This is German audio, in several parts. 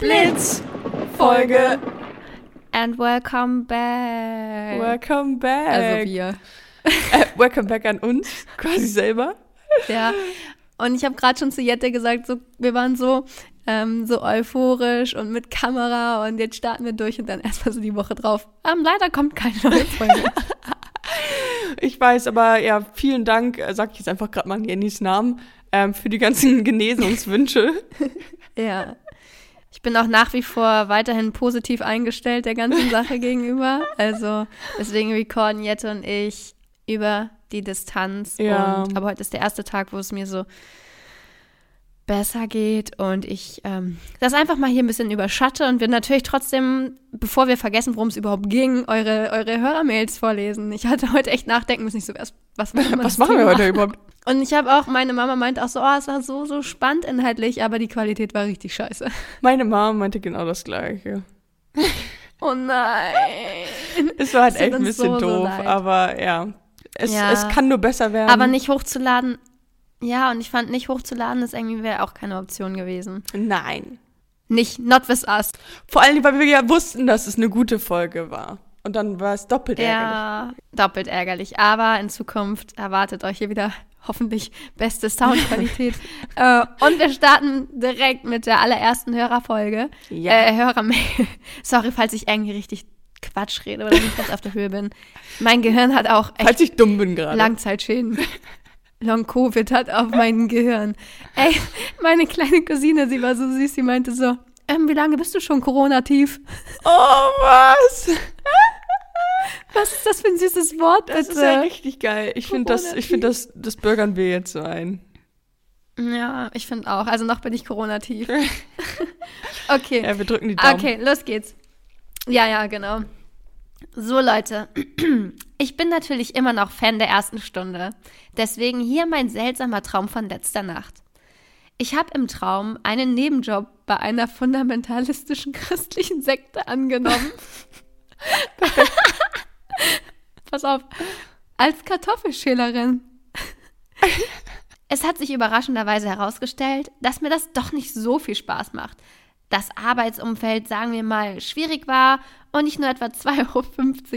Blitz Folge. And welcome back. Welcome back. Also wir. Äh, welcome back an uns, quasi selber. Ja. Und ich habe gerade schon zu Jette gesagt, so, wir waren so, ähm, so euphorisch und mit Kamera und jetzt starten wir durch und dann erstmal so die Woche drauf. Ähm, leider kommt keine neue Folge. Ich weiß, aber ja, vielen Dank, äh, sag ich jetzt einfach gerade mal Jennys Namen, ähm, für die ganzen Genesungswünsche. ja. Ich bin auch nach wie vor weiterhin positiv eingestellt der ganzen Sache gegenüber. Also deswegen recorden Jette und ich über die Distanz. Ja. Und, aber heute ist der erste Tag, wo es mir so besser geht und ich ähm, das einfach mal hier ein bisschen überschatte und wir natürlich trotzdem, bevor wir vergessen, worum es überhaupt ging, eure, eure Hörermails vorlesen. Ich hatte heute echt nachdenken müssen, ich so, was, was, was machen wir heute überhaupt? Und ich habe auch, meine Mama meinte auch so, oh, es war so, so spannend inhaltlich, aber die Qualität war richtig scheiße. Meine Mama meinte genau das Gleiche. Oh nein. Es war halt echt ein bisschen so, doof, so aber ja. Es, ja. es kann nur besser werden. Aber nicht hochzuladen, ja, und ich fand nicht hochzuladen, das irgendwie wäre auch keine Option gewesen. Nein. Nicht, not with us. Vor allem, weil wir ja wussten, dass es eine gute Folge war. Und dann war es doppelt ja, ärgerlich. Ja, doppelt ärgerlich. Aber in Zukunft erwartet euch hier wieder hoffentlich beste Soundqualität. äh, und wir starten direkt mit der allerersten Hörerfolge. Ja. Äh, Hörermail. Sorry, falls ich irgendwie richtig Quatsch rede oder nicht ganz auf der Höhe bin. Mein Gehirn hat auch echt falls ich dumm bin gerade. Langzeitschäden. Long-Covid hat auf mein Gehirn. Ey, meine kleine Cousine, sie war so süß, sie meinte so, ähm, wie lange bist du schon Corona-tief? Oh, was? Was ist das für ein süßes Wort, bitte? Das ist ja richtig geil. Ich finde das, ich finde das, das bürgern wir jetzt so ein. Ja, ich finde auch. Also noch bin ich Corona-tief. okay. Ja, wir drücken die Daumen. Okay, los geht's. Ja, ja, genau. So, Leute. Ich bin natürlich immer noch Fan der ersten Stunde. Deswegen hier mein seltsamer Traum von letzter Nacht. Ich habe im Traum einen Nebenjob bei einer fundamentalistischen christlichen Sekte angenommen. Pass auf. Als Kartoffelschälerin. es hat sich überraschenderweise herausgestellt, dass mir das doch nicht so viel Spaß macht das Arbeitsumfeld, sagen wir mal, schwierig war und ich nur etwa 2,50 Euro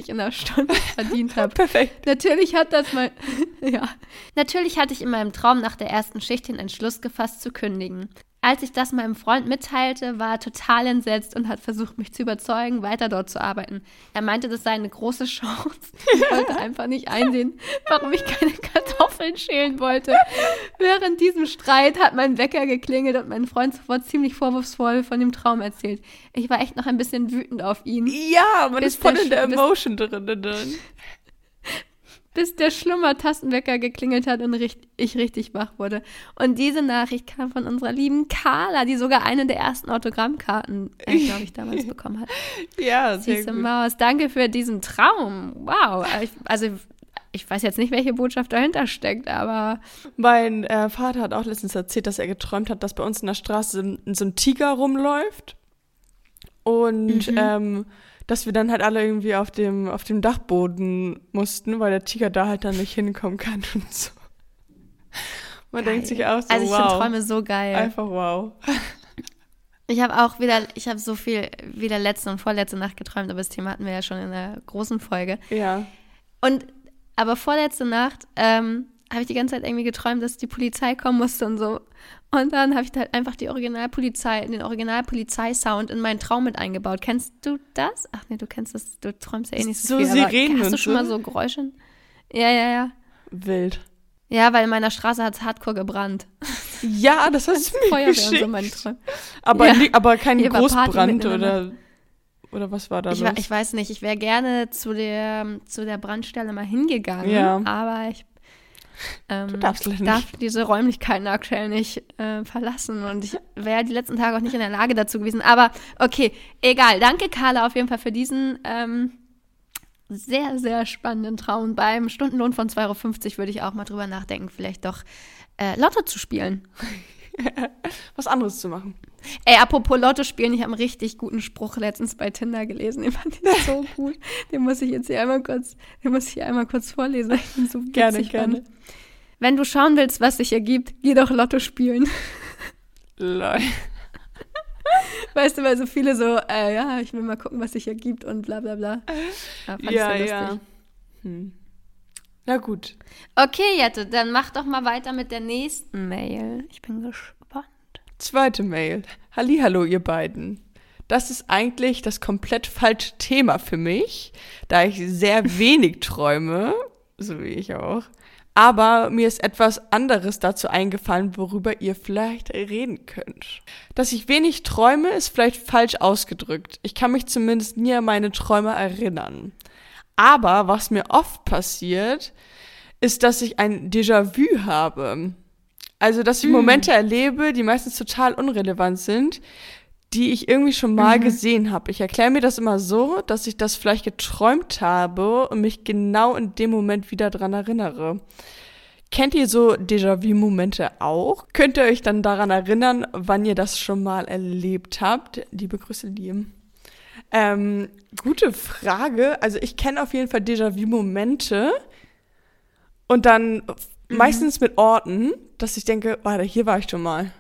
in der Stunde verdient habe. Perfekt. Natürlich hat das mal, ja. Natürlich hatte ich in meinem Traum nach der ersten Schicht den Entschluss gefasst zu kündigen. Als ich das meinem Freund mitteilte, war er total entsetzt und hat versucht, mich zu überzeugen, weiter dort zu arbeiten. Er meinte, das sei eine große Chance. Ich wollte einfach nicht einsehen, warum ich keine Kartoffeln schälen wollte. Während diesem Streit hat mein Wecker geklingelt und mein Freund sofort ziemlich vorwurfsvoll von dem Traum erzählt. Ich war echt noch ein bisschen wütend auf ihn. Ja, man ist voll in der Emotion drin. drin bis der Schlummertastenwecker geklingelt hat und ich richtig wach wurde. Und diese Nachricht kam von unserer lieben Carla, die sogar eine der ersten Autogrammkarten, äh, glaube ich, damals bekommen hat. Ja, sehr Süße gut. Maus, danke für diesen Traum. Wow. Also ich weiß jetzt nicht, welche Botschaft dahinter steckt, aber. Mein äh, Vater hat auch letztens erzählt, dass er geträumt hat, dass bei uns in der Straße so ein Tiger rumläuft. Und mhm. ähm, dass wir dann halt alle irgendwie auf dem, auf dem Dachboden mussten, weil der Tiger da halt dann nicht hinkommen kann und so. Man geil. denkt sich auch so, Also ich wow. finde Träume so geil. Einfach wow. Ich habe auch wieder, ich habe so viel wieder letzte und vorletzte Nacht geträumt, aber das Thema hatten wir ja schon in der großen Folge. Ja. Und aber vorletzte Nacht ähm, habe ich die ganze Zeit irgendwie geträumt, dass die Polizei kommen musste und so. Und dann habe ich halt einfach die Originalpolizei, den Originalpolizeisound in meinen Traum mit eingebaut. Kennst du das? Ach nee, du kennst das, du träumst ja eh nicht so, so viel. Sirenen hast du schon mal so Geräusche? Ja, ja, ja. Wild. Ja, weil in meiner Straße hat es hardcore gebrannt. Ja, das hast du mir Feuerwehr geschickt. So meine Träume. Aber, ja. aber kein Hier Großbrand oder, oder was war da ich, los? Ich weiß nicht, ich wäre gerne zu der, zu der Brandstelle mal hingegangen, ja. aber ich ähm, darf diese Räumlichkeiten aktuell nicht äh, verlassen und ich wäre die letzten Tage auch nicht in der Lage dazu gewesen. Aber okay, egal. Danke, Carla, auf jeden Fall für diesen ähm, sehr, sehr spannenden Traum. Beim Stundenlohn von 2,50 Euro würde ich auch mal drüber nachdenken, vielleicht doch äh, Lotto zu spielen. Was anderes zu machen. Ey, apropos Lotto spielen, ich habe einen richtig guten Spruch letztens bei Tinder gelesen. Den fand ich so gut. Den muss ich jetzt hier einmal kurz, den muss ich hier einmal kurz vorlesen. Ich so gerne, gerne. Fand. Wenn du schauen willst, was sich ergibt, geh doch Lotto spielen. Lol. Weißt du, weil so viele so, äh, ja, ich will mal gucken, was sich ergibt und bla bla bla. Ja, fand Ja, ich ja. Hm. Na gut. Okay, Jette, dann mach doch mal weiter mit der nächsten Mail. Ich bin gespannt. Zweite Mail. Hallo, ihr beiden. Das ist eigentlich das komplett falsche Thema für mich, da ich sehr wenig träume, so wie ich auch. Aber mir ist etwas anderes dazu eingefallen, worüber ihr vielleicht reden könnt. Dass ich wenig träume, ist vielleicht falsch ausgedrückt. Ich kann mich zumindest nie an meine Träume erinnern. Aber was mir oft passiert, ist, dass ich ein Déjà-vu habe. Also, dass ich Momente erlebe, die meistens total unrelevant sind, die ich irgendwie schon mal gesehen habe. Ich erkläre mir das immer so, dass ich das vielleicht geträumt habe und mich genau in dem Moment wieder dran erinnere. Kennt ihr so Déjà-vu-Momente auch? Könnt ihr euch dann daran erinnern, wann ihr das schon mal erlebt habt? Liebe Grüße, Liam. Ähm, gute Frage. Also ich kenne auf jeden Fall Déjà-vu-Momente und dann meistens mit Orten, dass ich denke, warte, hier war ich schon mal.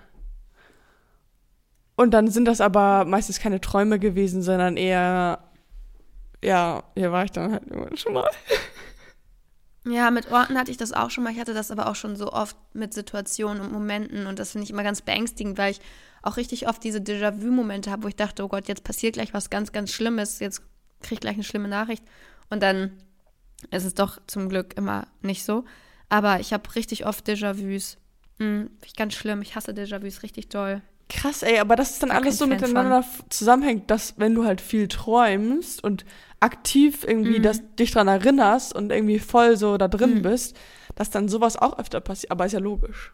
Und dann sind das aber meistens keine Träume gewesen, sondern eher, ja, hier war ich dann halt irgendwann schon mal. Ja, mit Orten hatte ich das auch schon mal. Ich hatte das aber auch schon so oft mit Situationen und Momenten. Und das finde ich immer ganz beängstigend, weil ich auch richtig oft diese Déjà-vu-Momente habe, wo ich dachte, oh Gott, jetzt passiert gleich was ganz, ganz Schlimmes. Jetzt kriege ich gleich eine schlimme Nachricht. Und dann ist es doch zum Glück immer nicht so. Aber ich habe richtig oft Déjà-vus. Hm, ich ganz schlimm. Ich hasse Déjà-vus richtig doll. Krass, ey, aber das ist dann Gar alles so Fan miteinander f- zusammenhängt, dass wenn du halt viel träumst und aktiv irgendwie Mhm. das, dich dran erinnerst und irgendwie voll so da drin Mhm. bist, dass dann sowas auch öfter passiert. Aber ist ja logisch.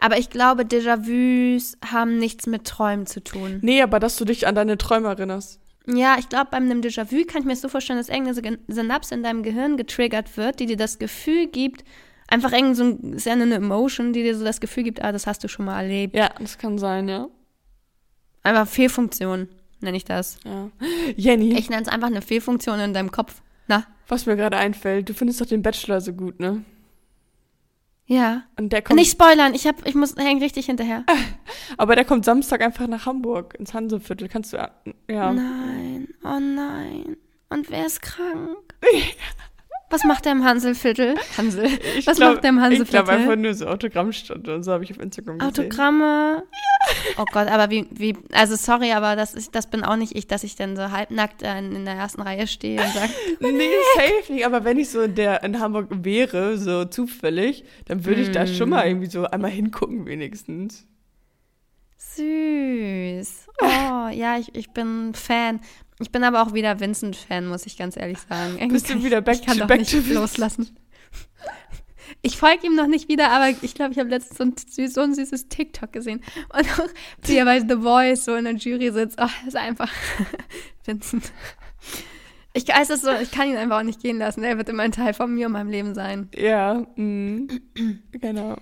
Aber ich glaube, Déjà-vus haben nichts mit Träumen zu tun. Nee, aber dass du dich an deine Träume erinnerst. Ja, ich glaube, bei einem Déjà-vu kann ich mir so vorstellen, dass irgendeine Gen- Synapse in deinem Gehirn getriggert wird, die dir das Gefühl gibt, einfach irgend so ein, ist ja eine Emotion, die dir so das Gefühl gibt, ah, das hast du schon mal erlebt. Ja, das kann sein, ja. Einfach Fehlfunktion, nenne ich das. ja. Jenny, Ich nenne es einfach eine Fehlfunktion in deinem Kopf. Na? was mir gerade einfällt, du findest doch den Bachelor so gut, ne? Ja. Und der kommt, Nicht spoilern, ich, hab, ich muss hängen richtig hinterher. aber der kommt Samstag einfach nach Hamburg, ins Hanseviertel. Kannst du, ja. Nein, oh nein. Und wer ist krank? Was macht der im Hanselviertel? Hansel. Ich Was glaub- macht der im Ich glaube Hanselviertel? einfach nur so Autogrammstunde und so habe ich auf Instagram gesehen. Autogramme. Oh Gott, aber wie, wie, also sorry, aber das, ist, das bin auch nicht ich, dass ich dann so halbnackt in, in der ersten Reihe stehe und sage, Nee, safe nicht. Aber wenn ich so in, der, in Hamburg wäre, so zufällig, dann würde ich da schon mal irgendwie so einmal hingucken, wenigstens. süß. Oh, ja, ich, ich bin Fan. Ich bin aber auch wieder Vincent-Fan, muss ich ganz ehrlich sagen. Irgendwie Bist du wieder back ich kann to- doch back nicht to loslassen. Ich folge ihm noch nicht wieder, aber ich glaube, ich habe letztens so ein, so ein süßes TikTok gesehen. Und auch, wie er bei The Voice so in der Jury sitzt. Oh, das ist einfach Vincent. Ich es so, ich kann ihn einfach auch nicht gehen lassen. Er wird immer ein Teil von mir und meinem Leben sein. Ja, mm, genau.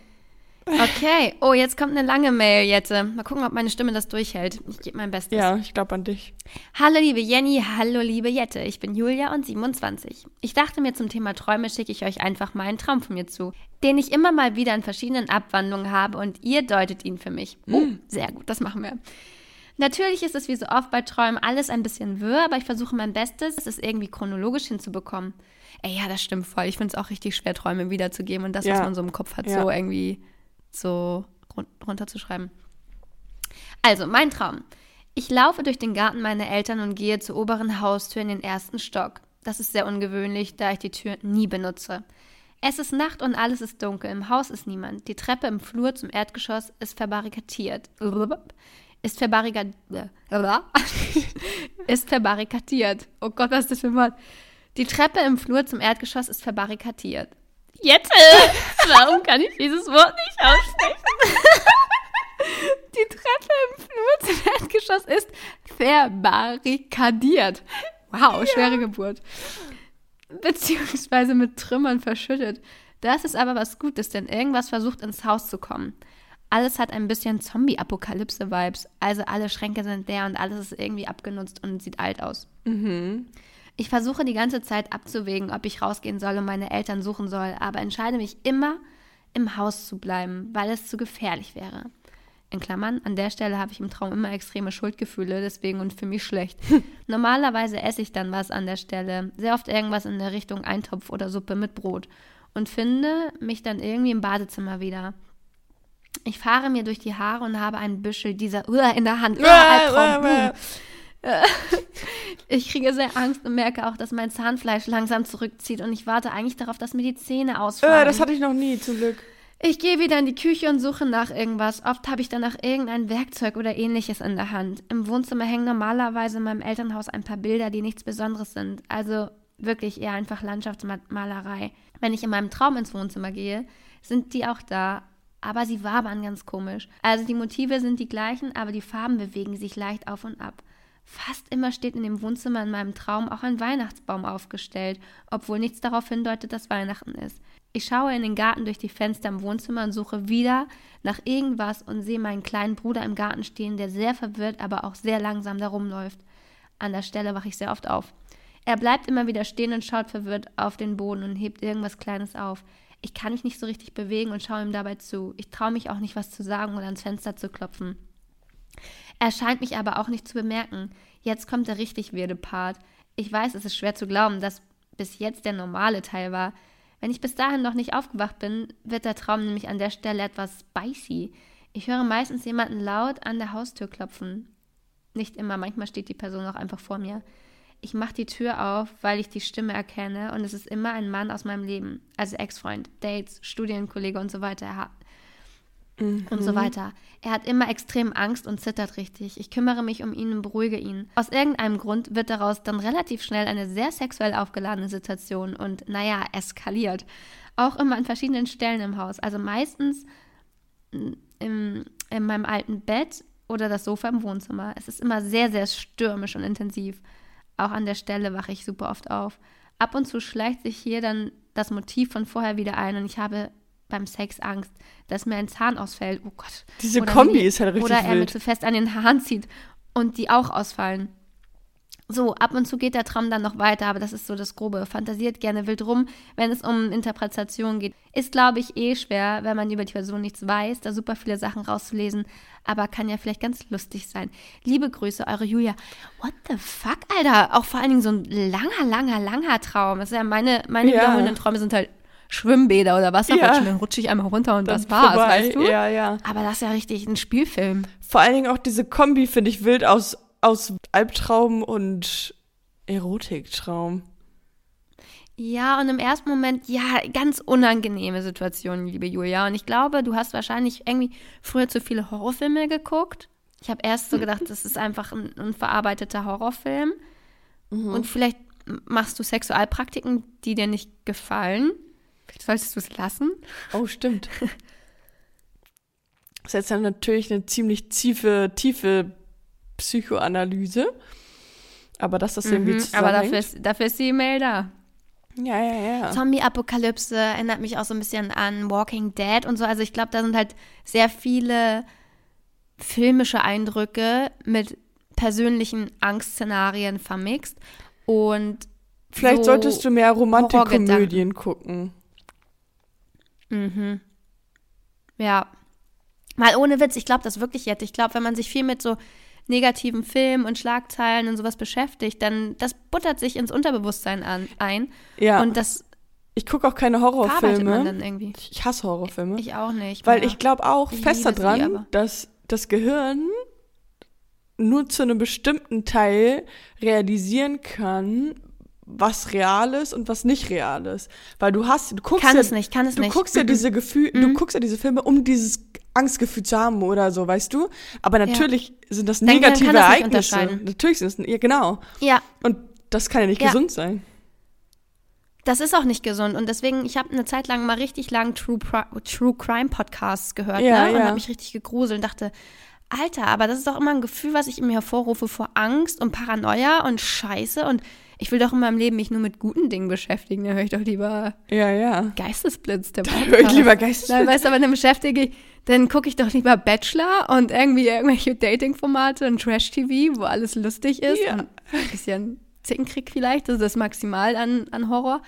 Okay, oh, jetzt kommt eine lange Mail, Jette. Mal gucken, ob meine Stimme das durchhält. Ich gebe mein Bestes. Ja, ich glaube an dich. Hallo liebe Jenny, hallo liebe Jette. Ich bin Julia und 27. Ich dachte mir zum Thema Träume schicke ich euch einfach mal einen Traum von mir zu, den ich immer mal wieder in verschiedenen Abwandlungen habe und ihr deutet ihn für mich. Oh, sehr gut, das machen wir. Natürlich ist es wie so oft bei Träumen alles ein bisschen wirr, aber ich versuche mein Bestes, es irgendwie chronologisch hinzubekommen. Ey, ja, das stimmt voll. Ich finde es auch richtig schwer, Träume wiederzugeben und das, was Ja. man so im Kopf hat, Ja. so irgendwie so run runterzuschreiben. Also, mein Traum. Ich laufe durch den Garten meiner Eltern und gehe zur oberen Haustür in den ersten Stock. Das ist sehr ungewöhnlich, da ich die Tür nie benutze. Es ist Nacht und alles ist dunkel. Im Haus ist niemand. Die Treppe im Flur zum Erdgeschoss ist verbarrikadiert. Ist verbarrikadiert. ist verbarrikadiert. Oh Gott, was ist das für ein Wort? Die Treppe im Flur zum Erdgeschoss ist verbarrikadiert. Jetzt, warum kann ich dieses Wort nicht aussprechen? Die Treppe im Flur zum Erdgeschoss ist verbarrikadiert. Wow, schwere Geburt. Beziehungsweise mit Trümmern verschüttet. Das ist aber was Gutes, denn irgendwas versucht ins Haus zu kommen. Alles hat ein bisschen Zombie-Apokalypse-Vibes. Also alle Schränke sind leer und alles ist irgendwie abgenutzt und sieht alt aus. Ich versuche die ganze Zeit abzuwägen, ob ich rausgehen soll und meine Eltern suchen soll, aber entscheide mich immer, im Haus zu bleiben, weil es zu gefährlich wäre. in Klammern, an der Stelle habe ich im Traum immer extreme Schuldgefühle, deswegen und für mich schlecht. Normalerweise esse ich dann was an der Stelle, sehr oft irgendwas in der Richtung Eintopf oder Suppe mit Brot und finde mich dann irgendwie im Badezimmer wieder. Ich fahre mir durch die Haare und habe einen Büschel dieser Uah, in der Hand. Uah, Albtraum. ich kriege sehr Angst und merke auch, dass mein Zahnfleisch langsam zurückzieht und ich warte eigentlich darauf, dass mir die Zähne ausfallen. Äh, das hatte ich noch nie, zum Glück. Ich gehe wieder in die Küche und suche nach irgendwas. Oft habe ich danach irgendein Werkzeug oder ähnliches in der Hand. Im Wohnzimmer hängen normalerweise in meinem Elternhaus ein paar Bilder, die nichts Besonderes sind. Also wirklich eher einfach Landschaftsmalerei. Wenn ich in meinem Traum ins Wohnzimmer gehe, sind die auch da, aber sie wabern ganz komisch. Also die Motive sind die gleichen, aber die Farben bewegen sich leicht auf und ab. Fast immer steht in dem Wohnzimmer in meinem Traum auch ein Weihnachtsbaum aufgestellt, obwohl nichts darauf hindeutet, dass Weihnachten ist. Ich schaue in den Garten durch die Fenster im Wohnzimmer und suche wieder nach irgendwas und sehe meinen kleinen Bruder im Garten stehen, der sehr verwirrt, aber auch sehr langsam da rumläuft. An der Stelle wache ich sehr oft auf. Er bleibt immer wieder stehen und schaut verwirrt auf den Boden und hebt irgendwas Kleines auf. Ich kann mich nicht so richtig bewegen und schaue ihm dabei zu. Ich traue mich auch nicht, was zu sagen oder ans Fenster zu klopfen. Er scheint mich aber auch nicht zu bemerken. Jetzt kommt der richtig weirde Part. Ich weiß, es ist schwer zu glauben, dass bis jetzt der normale Teil war. Wenn ich bis dahin noch nicht aufgewacht bin, wird der Traum nämlich an der Stelle etwas spicy. Ich höre meistens jemanden laut an der Haustür klopfen. Nicht immer, manchmal steht die Person auch einfach vor mir ich mache die Tür auf, weil ich die Stimme erkenne und es ist immer ein Mann aus meinem Leben, also Ex-Freund, Dates, Studienkollege und so weiter. Mhm. Und so weiter. Er hat immer extrem Angst und zittert richtig. Ich kümmere mich um ihn und beruhige ihn. Aus irgendeinem Grund wird daraus dann relativ schnell eine sehr sexuell aufgeladene Situation und, naja, eskaliert. Auch immer an verschiedenen Stellen im Haus. Also meistens im, in meinem alten Bett oder das Sofa im Wohnzimmer. Es ist immer sehr, sehr stürmisch und intensiv. Auch an der Stelle wache ich super oft auf. Ab und zu schleicht sich hier dann das Motiv von vorher wieder ein und ich habe beim Sex Angst, dass mir ein Zahn ausfällt. Oh Gott. Diese oder Kombi mir, ist halt richtig Oder er wild. mir zu fest an den Haaren zieht und die auch ausfallen. So, ab und zu geht der Traum dann noch weiter, aber das ist so das Grobe. Fantasiert gerne wild rum, wenn es um Interpretation geht. Ist, glaube ich, eh schwer, wenn man über die Person nichts weiß, da super viele Sachen rauszulesen, aber kann ja vielleicht ganz lustig sein. Liebe Grüße, eure Julia. What the fuck, Alter? Auch vor allen Dingen so ein langer, langer, langer Traum. Das ist ja meine, meine ja. wiederholenden Träume sind halt Schwimmbäder oder Wasserrutschen, ja. dann rutsche ich einmal runter und dann das war's, vorbei. weißt du? Ja, ja. Aber das ist ja richtig ein Spielfilm. Vor allen Dingen auch diese Kombi finde ich wild aus aus Albtraum und Erotiktraum. Ja, und im ersten Moment, ja, ganz unangenehme Situation, liebe Julia. Und ich glaube, du hast wahrscheinlich irgendwie früher zu viele Horrorfilme geguckt. Ich habe erst so gedacht, das ist einfach ein unverarbeiteter Horrorfilm. Mhm. Und vielleicht machst du Sexualpraktiken, die dir nicht gefallen. Vielleicht solltest du es lassen. Oh, stimmt. das ist jetzt dann natürlich eine ziemlich tiefe, tiefe Psychoanalyse. Aber dass das irgendwie mhm, Aber dafür ist, dafür ist die E-Mail da. Ja, ja, ja. Zombie-Apokalypse erinnert mich auch so ein bisschen an Walking Dead und so. Also ich glaube, da sind halt sehr viele filmische Eindrücke mit persönlichen Angstszenarien vermixt. Und vielleicht so solltest du mehr Romantikkomödien gucken. Mhm. Ja. Mal ohne Witz, ich glaube das wirklich jetzt. Ich glaube, wenn man sich viel mit so negativen Filmen und Schlagzeilen und sowas beschäftigt, dann das buttert sich ins Unterbewusstsein an, ein. Ja. Und das ich gucke auch keine Horrorfilme. Ich hasse Horrorfilme. Ich auch nicht. Weil ich glaube auch ich fest daran, sie, dass das Gehirn nur zu einem bestimmten Teil realisieren kann, was real ist und was nicht real ist. Weil du hast, du guckst kann ja, es nicht, kann es du nicht. guckst ja diese Gefühle, mhm. du guckst ja diese Filme, um dieses Angstgefühl zu haben oder so, weißt du? Aber natürlich ja. sind das negative das Ereignisse. Natürlich sind es, ja, genau. Ja. Und das kann ja nicht ja. gesund sein. Das ist auch nicht gesund und deswegen, ich habe eine Zeit lang mal richtig lang True, True Crime Podcasts gehört ja, ne? und habe mich richtig gegruselt und dachte, Alter, aber das ist doch immer ein Gefühl, was ich in mir hervorrufe vor Angst und Paranoia und Scheiße und ich will doch in meinem Leben mich nur mit guten Dingen beschäftigen. Da höre ich doch lieber ja, ja. Geistesblitz. Der da höre ich lieber Geistesblitz. Dann, weißt du, aber dann beschäftige ich, dann gucke ich doch lieber Bachelor und irgendwie irgendwelche Dating-Formate und Trash-TV, wo alles lustig ist ja. und ein bisschen Zickenkrieg vielleicht. Das ist das Maximal an, an Horror.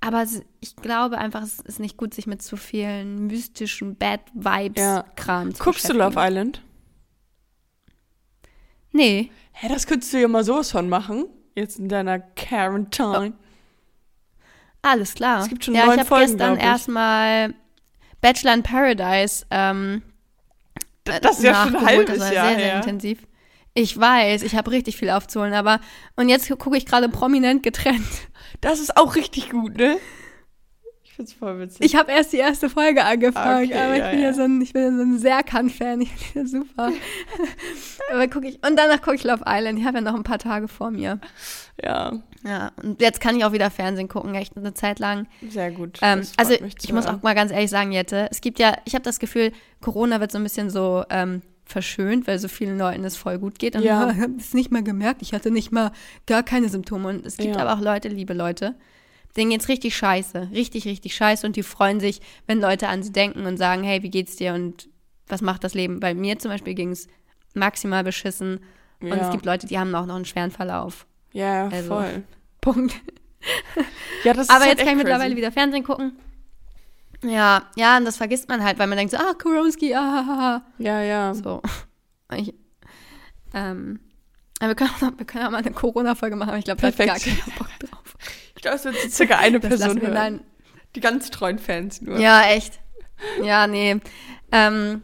Aber ich glaube einfach, es ist nicht gut, sich mit zu vielen mystischen Bad Vibes-Kram ja. zu Guckst du Love Island? Nee. Hä, das könntest du ja mal sowas von machen. Jetzt in deiner Quarantine. Oh. Alles klar. Es gibt schon ja, neun ich habe gestern erstmal Bachelor in Paradise. Ähm, das ist ja schon ein halbes das war Jahr sehr, sehr intensiv. Ich weiß, ich habe richtig viel aufzuholen, aber und jetzt gucke ich gerade prominent getrennt. Das ist auch richtig gut, ne? Ich find's voll witzig. Ich habe erst die erste Folge angefangen, okay, aber ich ja, bin ja, ja so ein, ich bin ja so ein Serkan-Fan. Ich finde das super. aber gucke ich und danach gucke ich Love Island. Ich habe ja noch ein paar Tage vor mir. Ja. Ja, und jetzt kann ich auch wieder Fernsehen gucken, echt eine Zeit lang. Sehr gut. Ähm, also ich muss auch mal ganz ehrlich sagen, Jette, es gibt ja, ich habe das Gefühl, Corona wird so ein bisschen so ähm, verschönt, weil so vielen Leuten es voll gut geht. Und ja. ich habe es nicht mal gemerkt. Ich hatte nicht mal gar keine Symptome. Und es gibt ja. aber auch Leute, liebe Leute, denen geht's richtig scheiße. Richtig, richtig scheiße. Und die freuen sich, wenn Leute an sie denken und sagen, hey, wie geht's dir und was macht das Leben? Bei mir zum Beispiel ging es maximal beschissen. Ja. Und es gibt Leute, die haben auch noch einen schweren Verlauf. Ja, also, voll. Punkt. Ja, das ist Aber halt jetzt kann ich mittlerweile wieder Fernsehen gucken. Ja, ja, und das vergisst man halt, weil man denkt so, ah, Koronski, ah, Ja, ja. So. Ich, ähm, wir können, auch, wir können auch mal eine Corona-Folge machen, aber ich glaube, da hat gar keiner Bock. Ich glaube, es wird circa eine Person hören. Dann, Die ganz treuen Fans nur. Ja, echt. Ja, nee. Ähm,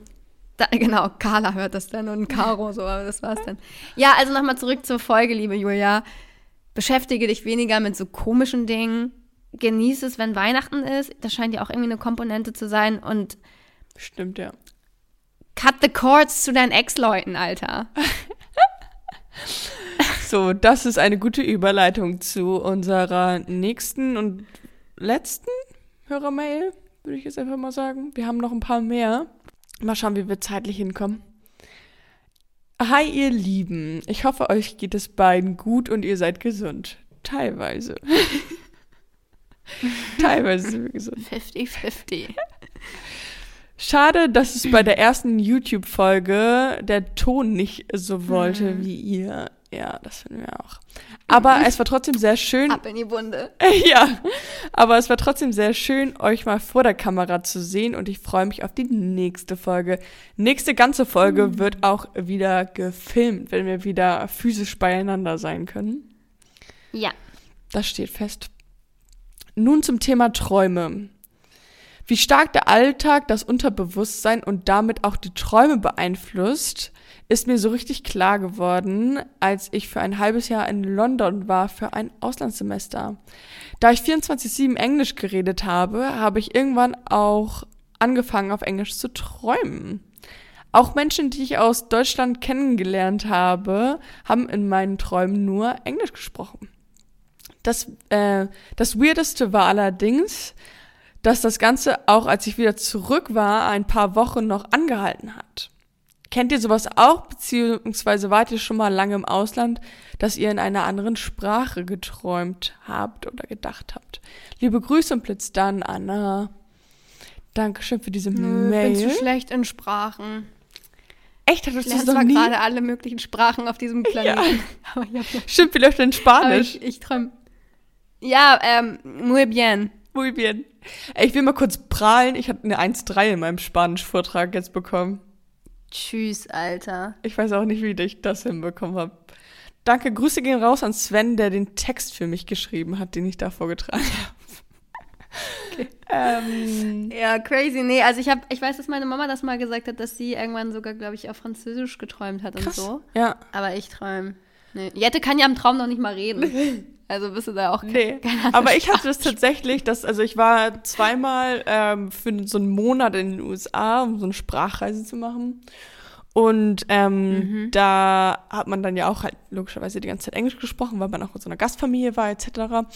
da, genau, Carla hört das dann und Caro so, aber das war's dann. Ja, also nochmal zurück zur Folge, liebe Julia. Beschäftige dich weniger mit so komischen Dingen genieße es, wenn Weihnachten ist. Das scheint ja auch irgendwie eine Komponente zu sein. Und Stimmt, ja. Cut the cords zu deinen Ex-Leuten, Alter. so, das ist eine gute Überleitung zu unserer nächsten und letzten Hörermail, würde ich jetzt einfach mal sagen. Wir haben noch ein paar mehr. Mal schauen, wie wir zeitlich hinkommen. Hi, ihr Lieben. Ich hoffe, euch geht es beiden gut und ihr seid gesund. Teilweise. Teilweise sind wir gesund. 50-50. Schade, dass es bei der ersten YouTube-Folge der Ton nicht so wollte hm. wie ihr. Ja, das finden wir auch. Aber es war trotzdem sehr schön. Ab in die Wunde. ja, aber es war trotzdem sehr schön, euch mal vor der Kamera zu sehen und ich freue mich auf die nächste Folge. Nächste ganze Folge mhm. wird auch wieder gefilmt, wenn wir wieder physisch beieinander sein können. Ja. Das steht fest. Nun zum Thema Träume. Wie stark der Alltag das Unterbewusstsein und damit auch die Träume beeinflusst, ist mir so richtig klar geworden, als ich für ein halbes Jahr in London war für ein Auslandssemester. Da ich 24-7 Englisch geredet habe, habe ich irgendwann auch angefangen, auf Englisch zu träumen. Auch Menschen, die ich aus Deutschland kennengelernt habe, haben in meinen Träumen nur Englisch gesprochen. Das, äh, das Weirdeste war allerdings, dass das Ganze auch, als ich wieder zurück war, ein paar Wochen noch angehalten hat. Kennt ihr sowas auch, beziehungsweise wart ihr schon mal lange im Ausland, dass ihr in einer anderen Sprache geträumt habt oder gedacht habt? Liebe Grüße und Blitz dann, Anna. Dankeschön für diese Nö, Mail. Ich bin zu schlecht in Sprachen. Echt? Hattest du zwar gerade alle möglichen Sprachen auf diesem Planeten. Ja. Stimmt, wie läuft denn Spanisch? Aber ich, ich träume ja, ähm, muy bien. Muy bien. Ey, ich will mal kurz prahlen. Ich hatte eine 1-3 in meinem Spanisch-Vortrag jetzt bekommen. Tschüss, Alter. Ich weiß auch nicht, wie ich das hinbekommen habe. Danke, Grüße gehen raus an Sven, der den Text für mich geschrieben hat, den ich da vorgetragen habe. Okay. Ähm, ja, crazy. Nee, also ich habe, ich weiß, dass meine Mama das mal gesagt hat, dass sie irgendwann sogar, glaube ich, auf Französisch geträumt hat Krass. und so. Ja. Aber ich träume. Nee. Jette kann ja im Traum noch nicht mal reden. Also bist du da auch Nee, aber ich hatte das tatsächlich, dass, also ich war zweimal ähm, für so einen Monat in den USA, um so eine Sprachreise zu machen. Und ähm, mhm. da hat man dann ja auch halt logischerweise die ganze Zeit Englisch gesprochen, weil man auch in so einer Gastfamilie war, etc.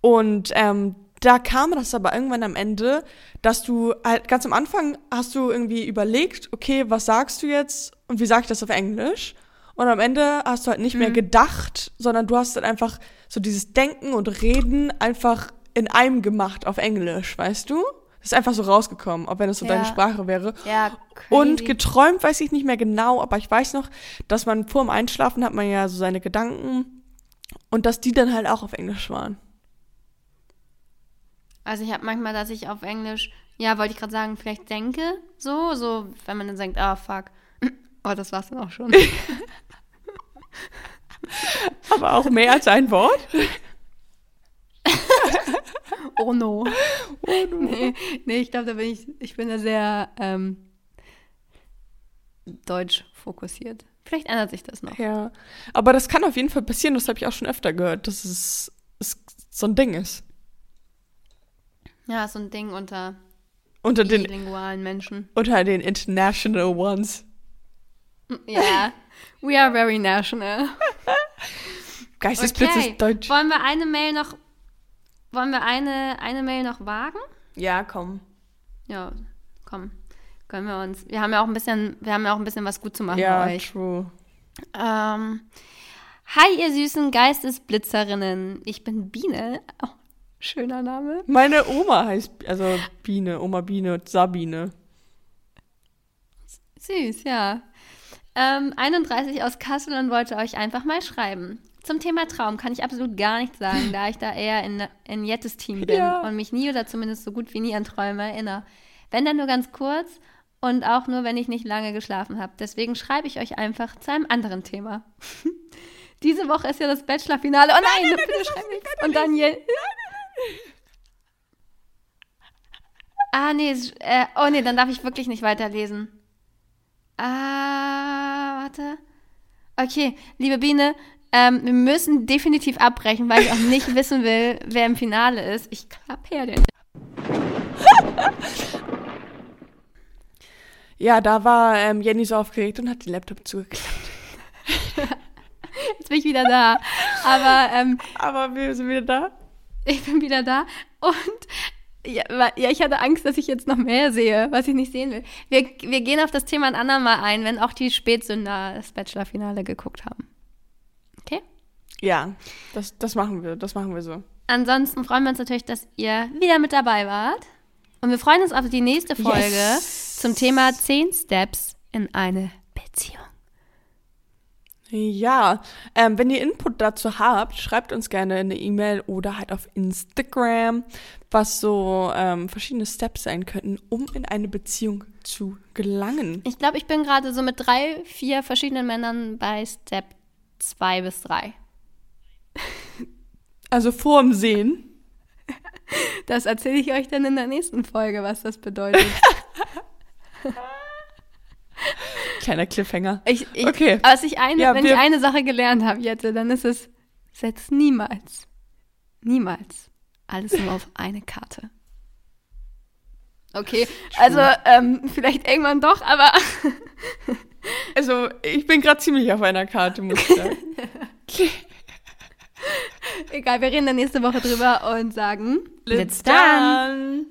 Und ähm, da kam das aber irgendwann am Ende, dass du halt ganz am Anfang hast du irgendwie überlegt, okay, was sagst du jetzt und wie sag ich das auf Englisch? Und am Ende hast du halt nicht mhm. mehr gedacht, sondern du hast dann einfach so dieses Denken und Reden einfach in einem gemacht auf Englisch, weißt du? Das ist einfach so rausgekommen, auch wenn es so ja. deine Sprache wäre. Ja, crazy. Und geträumt weiß ich nicht mehr genau, aber ich weiß noch, dass man vor dem Einschlafen hat man ja so seine Gedanken und dass die dann halt auch auf Englisch waren. Also ich habe manchmal, dass ich auf Englisch, ja, wollte ich gerade sagen, vielleicht denke, so, so, wenn man dann denkt, ah, fuck. Oh, das war's dann auch schon. Aber auch mehr als ein Wort? oh no. Oh no. Nee, nee ich glaube, da bin ich, ich bin da sehr ähm, deutsch fokussiert. Vielleicht ändert sich das noch. Ja, aber das kann auf jeden Fall passieren, das habe ich auch schon öfter gehört, dass es, es so ein Ding ist. Ja, so ein Ding unter, unter den lingualen Menschen. Unter den international ones. Ja, we are very national. Geistesblitz okay. ist deutsch. Wollen wir eine Mail noch wollen wir eine, eine Mail noch wagen? Ja, komm. Ja, komm. Können wir uns. Wir haben ja auch ein bisschen, wir haben ja auch ein bisschen was gut zu machen ja, bei euch. True. Ähm, Hi, ihr süßen Geistesblitzerinnen. Ich bin Biene. Oh, schöner Name. Meine Oma heißt, also Biene, Oma Biene, Sabine. Süß, ja. Ähm, 31 aus Kassel und wollte euch einfach mal schreiben. Zum Thema Traum kann ich absolut gar nichts sagen, da ich da eher in, in Jettes Team bin ja. und mich nie oder zumindest so gut wie nie an Träume erinnere. Wenn dann nur ganz kurz und auch nur, wenn ich nicht lange geschlafen habe. Deswegen schreibe ich euch einfach zu einem anderen Thema. Diese Woche ist ja das Bachelor-Finale. Oh nein, nein, nein bitte schreib nichts. Und Daniel. Ah, nee, äh, oh nee, dann darf ich wirklich nicht weiterlesen. Ah, warte. Okay, liebe Biene, ähm, wir müssen definitiv abbrechen, weil ich auch nicht wissen will, wer im Finale ist. Ich klappe her den. ja, da war ähm, Jenny so aufgeregt und hat den Laptop zugeklappt. Jetzt bin ich wieder da. Aber, ähm, Aber wir sind wieder da. Ich bin wieder da. Und ja, ja, ich hatte Angst, dass ich jetzt noch mehr sehe, was ich nicht sehen will. Wir, wir gehen auf das Thema ein andermal ein, wenn auch die Spätsünder das Bachelor-Finale geguckt haben. Ja, das, das machen wir, das machen wir so. Ansonsten freuen wir uns natürlich, dass ihr wieder mit dabei wart. Und wir freuen uns auf die nächste Folge yes. zum Thema 10 Steps in eine Beziehung. Ja, ähm, wenn ihr Input dazu habt, schreibt uns gerne eine E-Mail oder halt auf Instagram, was so ähm, verschiedene Steps sein könnten, um in eine Beziehung zu gelangen. Ich glaube, ich bin gerade so mit drei, vier verschiedenen Männern bei Step 2 bis 3. Also vorm Sehen. Das erzähle ich euch dann in der nächsten Folge, was das bedeutet. Kleiner Cliffhanger. Ich, ich, okay. Was ich eine, ja, wenn ich eine Sache gelernt habe, Jette, dann ist es, setz niemals, niemals alles nur auf eine Karte. Okay, also ähm, vielleicht irgendwann doch, aber. also ich bin gerade ziemlich auf einer Karte, muss ich sagen. Egal, wir reden dann nächste Woche drüber und sagen Let's done!